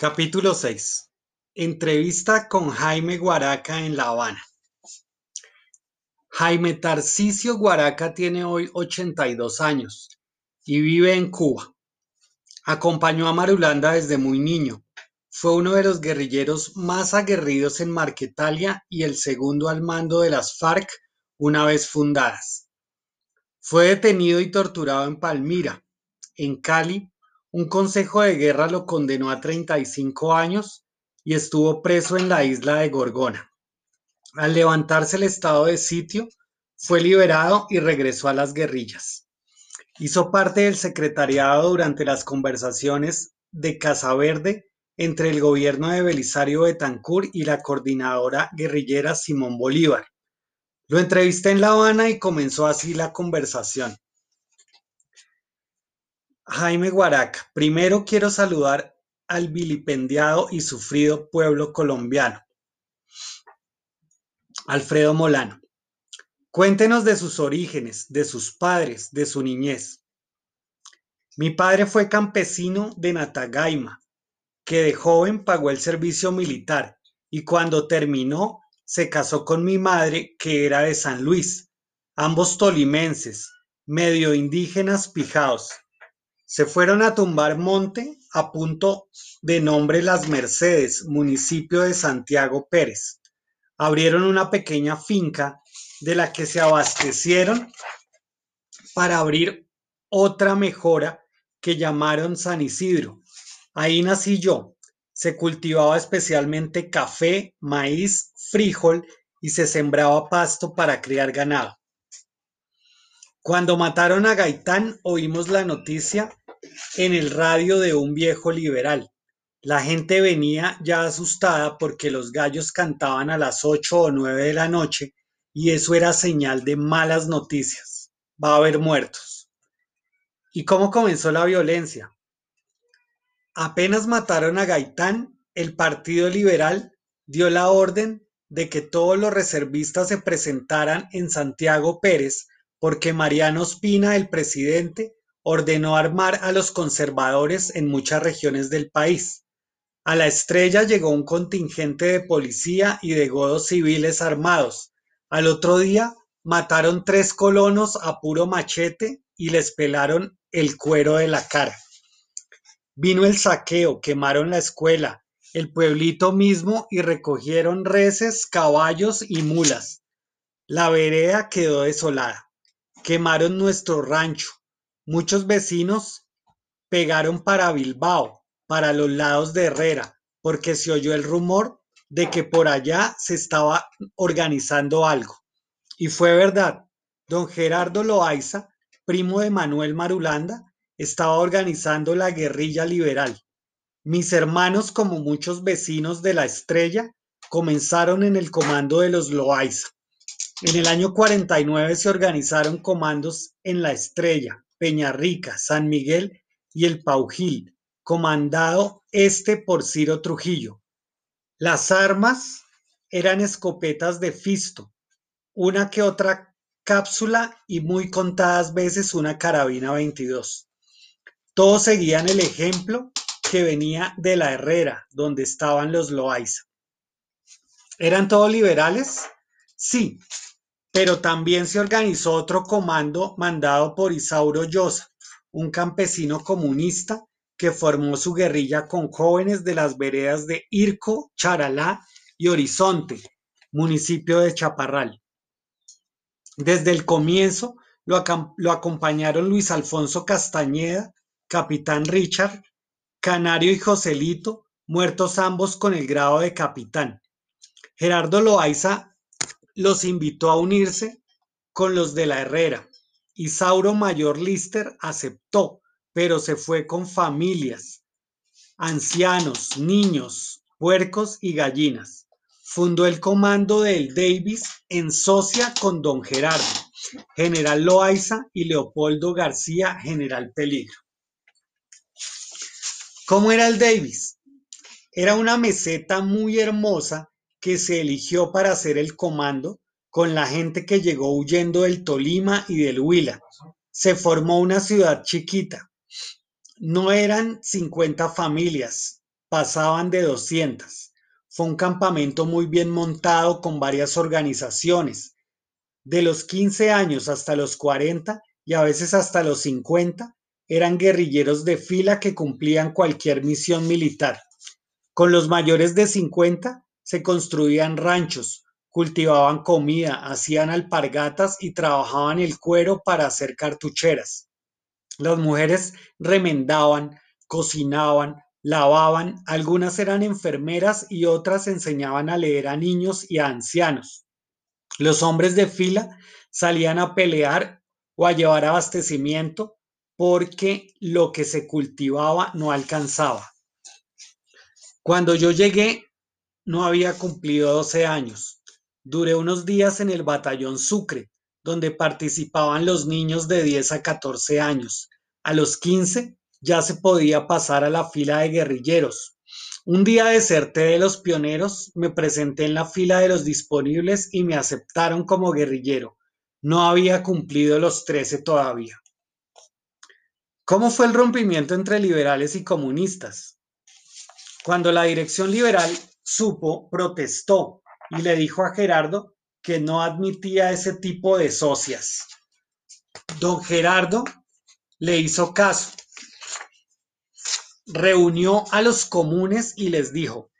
Capítulo 6. Entrevista con Jaime Guaraca en La Habana. Jaime Tarcisio Guaraca tiene hoy 82 años y vive en Cuba. Acompañó a Marulanda desde muy niño. Fue uno de los guerrilleros más aguerridos en Marquetalia y el segundo al mando de las FARC una vez fundadas. Fue detenido y torturado en Palmira, en Cali un consejo de guerra lo condenó a 35 años y estuvo preso en la isla de Gorgona. Al levantarse el estado de sitio, fue liberado y regresó a las guerrillas. Hizo parte del secretariado durante las conversaciones de Casa Verde entre el gobierno de Belisario Betancourt y la coordinadora guerrillera Simón Bolívar. Lo entrevisté en La Habana y comenzó así la conversación. Jaime Guaraca, primero quiero saludar al vilipendiado y sufrido pueblo colombiano. Alfredo Molano, cuéntenos de sus orígenes, de sus padres, de su niñez. Mi padre fue campesino de Natagaima, que de joven pagó el servicio militar y cuando terminó se casó con mi madre, que era de San Luis, ambos tolimenses, medio indígenas pijaos. Se fueron a tumbar monte a punto de nombre Las Mercedes, municipio de Santiago Pérez. Abrieron una pequeña finca de la que se abastecieron para abrir otra mejora que llamaron San Isidro. Ahí nací yo. Se cultivaba especialmente café, maíz, frijol y se sembraba pasto para criar ganado. Cuando mataron a Gaitán oímos la noticia en el radio de un viejo liberal. La gente venía ya asustada porque los gallos cantaban a las ocho o nueve de la noche y eso era señal de malas noticias. Va a haber muertos. ¿Y cómo comenzó la violencia? Apenas mataron a Gaitán, el Partido Liberal dio la orden de que todos los reservistas se presentaran en Santiago Pérez porque Mariano Espina, el presidente, ordenó armar a los conservadores en muchas regiones del país. A la estrella llegó un contingente de policía y de godos civiles armados. Al otro día mataron tres colonos a puro machete y les pelaron el cuero de la cara. Vino el saqueo, quemaron la escuela, el pueblito mismo y recogieron reses, caballos y mulas. La vereda quedó desolada. Quemaron nuestro rancho, Muchos vecinos pegaron para Bilbao, para los lados de Herrera, porque se oyó el rumor de que por allá se estaba organizando algo. Y fue verdad, don Gerardo Loaiza, primo de Manuel Marulanda, estaba organizando la guerrilla liberal. Mis hermanos, como muchos vecinos de la estrella, comenzaron en el comando de los Loaiza. En el año 49 se organizaron comandos en la estrella, Peñarrica, San Miguel y el Paujil, comandado este por Ciro Trujillo. Las armas eran escopetas de Fisto, una que otra cápsula y muy contadas veces una carabina 22. Todos seguían el ejemplo que venía de la Herrera, donde estaban los Loaiza. ¿Eran todos liberales? Sí, pero también se organizó otro comando mandado por Isauro Llosa, un campesino comunista que formó su guerrilla con jóvenes de las veredas de Irco, Charalá y Horizonte, municipio de Chaparral. Desde el comienzo lo, lo acompañaron Luis Alfonso Castañeda, capitán Richard, Canario y Joselito, muertos ambos con el grado de capitán. Gerardo Loaiza los invitó a unirse con los de la Herrera. Isauro Mayor Lister aceptó, pero se fue con familias, ancianos, niños, puercos y gallinas. Fundó el comando del Davis en socia con don Gerardo, general Loaiza y Leopoldo García, general Peligro. ¿Cómo era el Davis? Era una meseta muy hermosa que se eligió para hacer el comando con la gente que llegó huyendo del Tolima y del Huila. Se formó una ciudad chiquita. No eran 50 familias, pasaban de 200. Fue un campamento muy bien montado con varias organizaciones. De los 15 años hasta los 40 y a veces hasta los 50, eran guerrilleros de fila que cumplían cualquier misión militar. Con los mayores de 50 se construían ranchos, cultivaban comida, hacían alpargatas y trabajaban el cuero para hacer cartucheras. Las mujeres remendaban, cocinaban, lavaban, algunas eran enfermeras y otras enseñaban a leer a niños y a ancianos. Los hombres de fila salían a pelear o a llevar abastecimiento porque lo que se cultivaba no alcanzaba. Cuando yo llegué, no había cumplido 12 años. Duré unos días en el batallón Sucre, donde participaban los niños de 10 a 14 años. A los 15 ya se podía pasar a la fila de guerrilleros. Un día deserté de los pioneros, me presenté en la fila de los disponibles y me aceptaron como guerrillero. No había cumplido los 13 todavía. ¿Cómo fue el rompimiento entre liberales y comunistas? Cuando la dirección liberal supo, protestó y le dijo a Gerardo que no admitía ese tipo de socias. Don Gerardo le hizo caso. Reunió a los comunes y les dijo,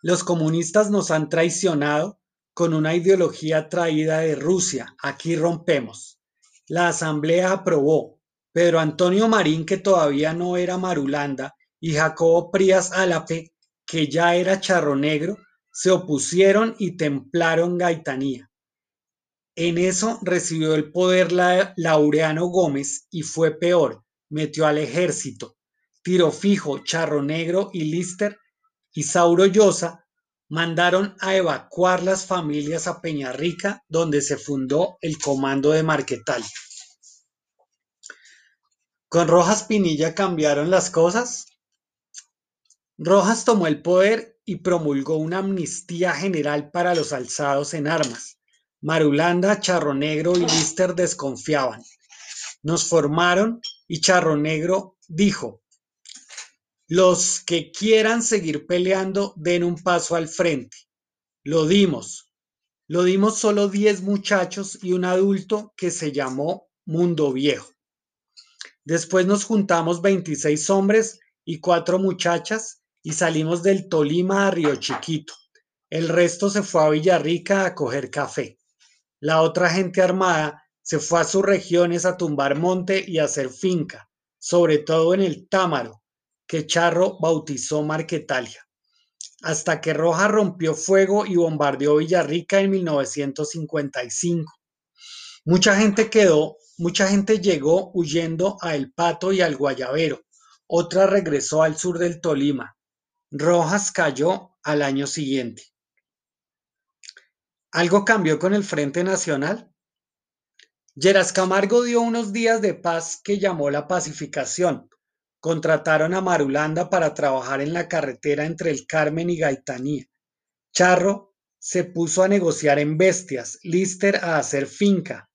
los comunistas nos han traicionado con una ideología traída de Rusia. Aquí rompemos. La asamblea aprobó Pedro Antonio Marín, que todavía no era Marulanda, y Jacobo Prías Álape, que ya era Charro Negro, se opusieron y templaron Gaitanía. En eso recibió el poder Laureano Gómez y fue peor, metió al ejército. Tiro Fijo, Charro Negro y Lister y Sauro Llosa mandaron a evacuar las familias a Peñarrica, donde se fundó el Comando de Marquetal. ¿Con Rojas Pinilla cambiaron las cosas? Rojas tomó el poder y promulgó una amnistía general para los alzados en armas. Marulanda, Charro Negro y Lister desconfiaban. Nos formaron y Charro Negro dijo, los que quieran seguir peleando den un paso al frente. Lo dimos. Lo dimos solo 10 muchachos y un adulto que se llamó Mundo Viejo. Después nos juntamos 26 hombres y cuatro muchachas y salimos del Tolima a Río Chiquito. El resto se fue a Villarrica a coger café. La otra gente armada se fue a sus regiones a tumbar monte y a hacer finca, sobre todo en el Támaro, que Charro bautizó Marquetalia, hasta que Roja rompió fuego y bombardeó Villarrica en 1955. Mucha gente quedó Mucha gente llegó huyendo a El Pato y al Guayabero, otra regresó al sur del Tolima. Rojas cayó al año siguiente. ¿Algo cambió con el Frente Nacional? Lleras Camargo dio unos días de paz que llamó la pacificación. Contrataron a Marulanda para trabajar en la carretera entre el Carmen y Gaitanía. Charro se puso a negociar en bestias, Lister a hacer finca,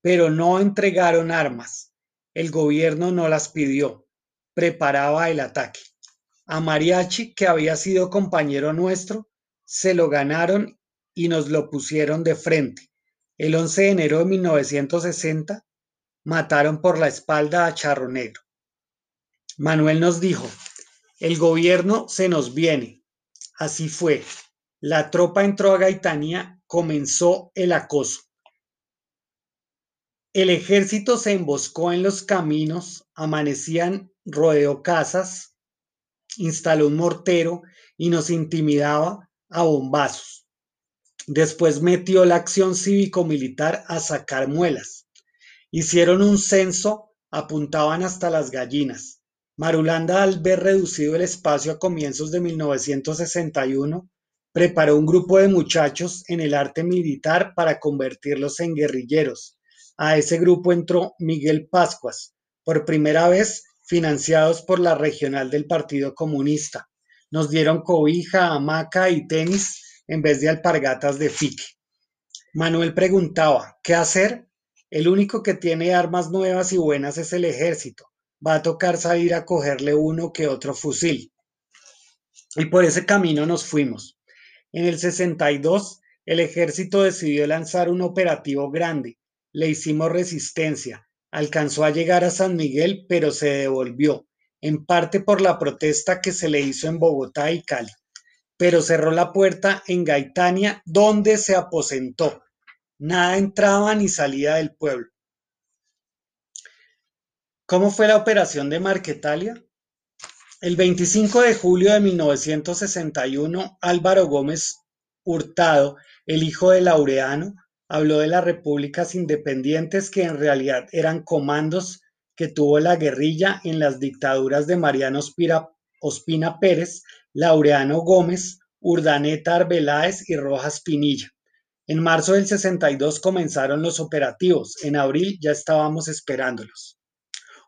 pero no entregaron armas. El gobierno no las pidió. Preparaba el ataque. A Mariachi, que había sido compañero nuestro, se lo ganaron y nos lo pusieron de frente. El 11 de enero de 1960 mataron por la espalda a Charro Negro. Manuel nos dijo, el gobierno se nos viene. Así fue. La tropa entró a Gaitania, comenzó el acoso. El ejército se emboscó en los caminos, amanecían, rodeó casas, instaló un mortero y nos intimidaba a bombazos. Después metió la acción cívico-militar a sacar muelas. Hicieron un censo, apuntaban hasta las gallinas. Marulanda, al ver reducido el espacio a comienzos de 1961, preparó un grupo de muchachos en el arte militar para convertirlos en guerrilleros a ese grupo entró Miguel Pascuas, por primera vez financiados por la regional del Partido Comunista. Nos dieron cobija, hamaca y tenis en vez de alpargatas de fique. Manuel preguntaba, ¿qué hacer? El único que tiene armas nuevas y buenas es el ejército. Va a tocar salir a cogerle uno que otro fusil. y por ese camino nos fuimos. En el 62, el ejército decidió lanzar un operativo grande. Le hicimos resistencia. Alcanzó a llegar a San Miguel, pero se devolvió, en parte por la protesta que se le hizo en Bogotá y Cali. Pero cerró la puerta en Gaitania, donde se aposentó. Nada entraba ni salía del pueblo. ¿Cómo fue la operación de Marquetalia? El 25 de julio de 1961, Álvaro Gómez Hurtado, el hijo de Laureano, habló de las repúblicas independientes que en realidad eran comandos que tuvo la guerrilla en las dictaduras de Mariano Ospina Pérez, Laureano Gómez, Urdaneta Arbeláez y Rojas Pinilla. En marzo del 62 comenzaron los operativos, en abril ya estábamos esperándolos.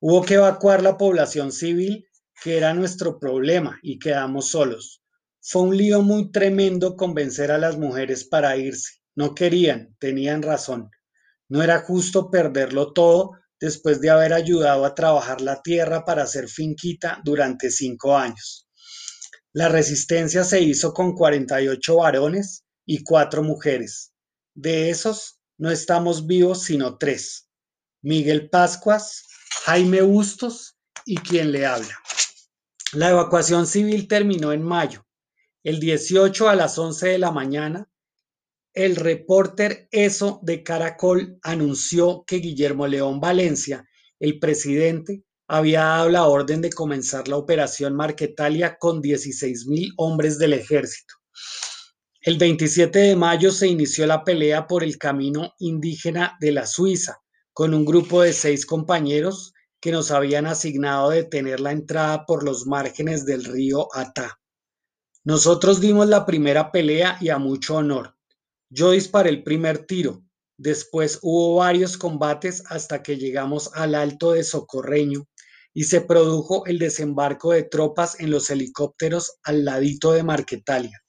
Hubo que evacuar la población civil que era nuestro problema y quedamos solos. Fue un lío muy tremendo convencer a las mujeres para irse. No querían, tenían razón. No era justo perderlo todo después de haber ayudado a trabajar la tierra para hacer finquita durante cinco años. La resistencia se hizo con 48 varones y cuatro mujeres. De esos no estamos vivos sino tres. Miguel Pascuas, Jaime Bustos y quien le habla. La evacuación civil terminó en mayo. El 18 a las 11 de la mañana, el reporter ESO de Caracol anunció que Guillermo León Valencia, el presidente, había dado la orden de comenzar la operación Marquetalia con 16.000 hombres del ejército. El 27 de mayo se inició la pelea por el camino indígena de la Suiza, con un grupo de seis compañeros que nos habían asignado de tener la entrada por los márgenes del río Atá. Nosotros dimos la primera pelea y a mucho honor. Yo disparé el primer tiro. Después hubo varios combates hasta que llegamos al alto de Socorreño y se produjo el desembarco de tropas en los helicópteros al ladito de Marquetalia.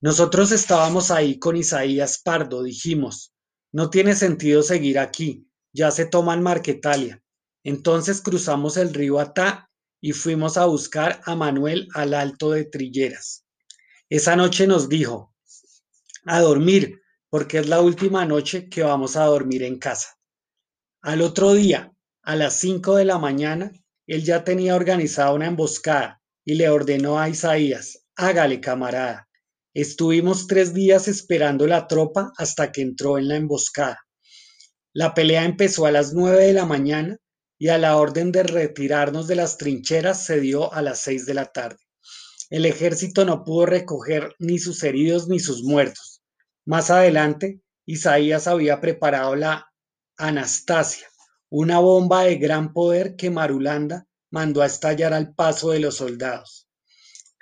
Nosotros estábamos ahí con Isaías Pardo, dijimos, no tiene sentido seguir aquí, ya se toman Marquetalia. Entonces cruzamos el río Atá y fuimos a buscar a Manuel al alto de Trilleras. Esa noche nos dijo, a dormir, porque es la última noche que vamos a dormir en casa. Al otro día, a las 5 de la mañana, él ya tenía organizada una emboscada y le ordenó a Isaías, hágale camarada. Estuvimos tres días esperando la tropa hasta que entró en la emboscada. La pelea empezó a las 9 de la mañana y a la orden de retirarnos de las trincheras se dio a las seis de la tarde. El ejército no pudo recoger ni sus heridos ni sus muertos. Más adelante, Isaías había preparado la Anastasia, una bomba de gran poder que Marulanda mandó a estallar al paso de los soldados.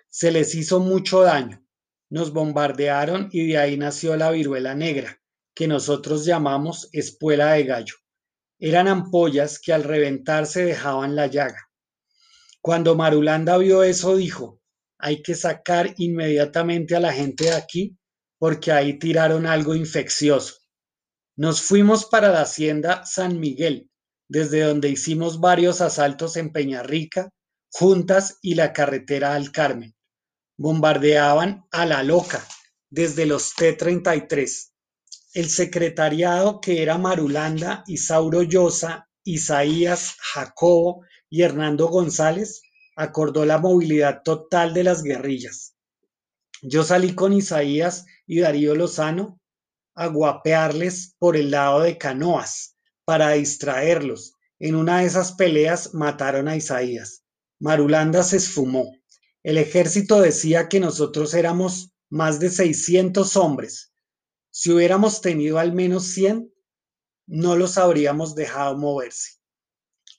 Se les hizo mucho daño. Nos bombardearon y de ahí nació la viruela negra, que nosotros llamamos espuela de gallo. Eran ampollas que al reventarse dejaban la llaga. Cuando Marulanda vio eso, dijo, hay que sacar inmediatamente a la gente de aquí porque ahí tiraron algo infeccioso. Nos fuimos para la hacienda San Miguel, desde donde hicimos varios asaltos en Peñarrica, Juntas y la carretera al Carmen. Bombardeaban a la loca desde los T-33 el secretariado que era Marulanda, Isauro Llosa, Isaías, Jacobo y Hernando González acordó la movilidad total de las guerrillas. Yo salí con Isaías y Darío Lozano a guapearles por el lado de Canoas para distraerlos. En una de esas peleas mataron a Isaías. Marulanda se esfumó. El ejército decía que nosotros éramos más de 600 hombres si hubiéramos tenido al menos 100, no los habríamos dejado moverse.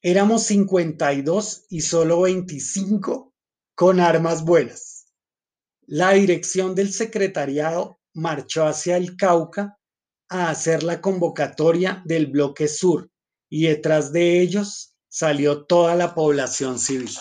Éramos 52 y solo 25 con armas buenas. La dirección del secretariado marchó hacia el Cauca a hacer la convocatoria del bloque sur y detrás de ellos salió toda la población civil.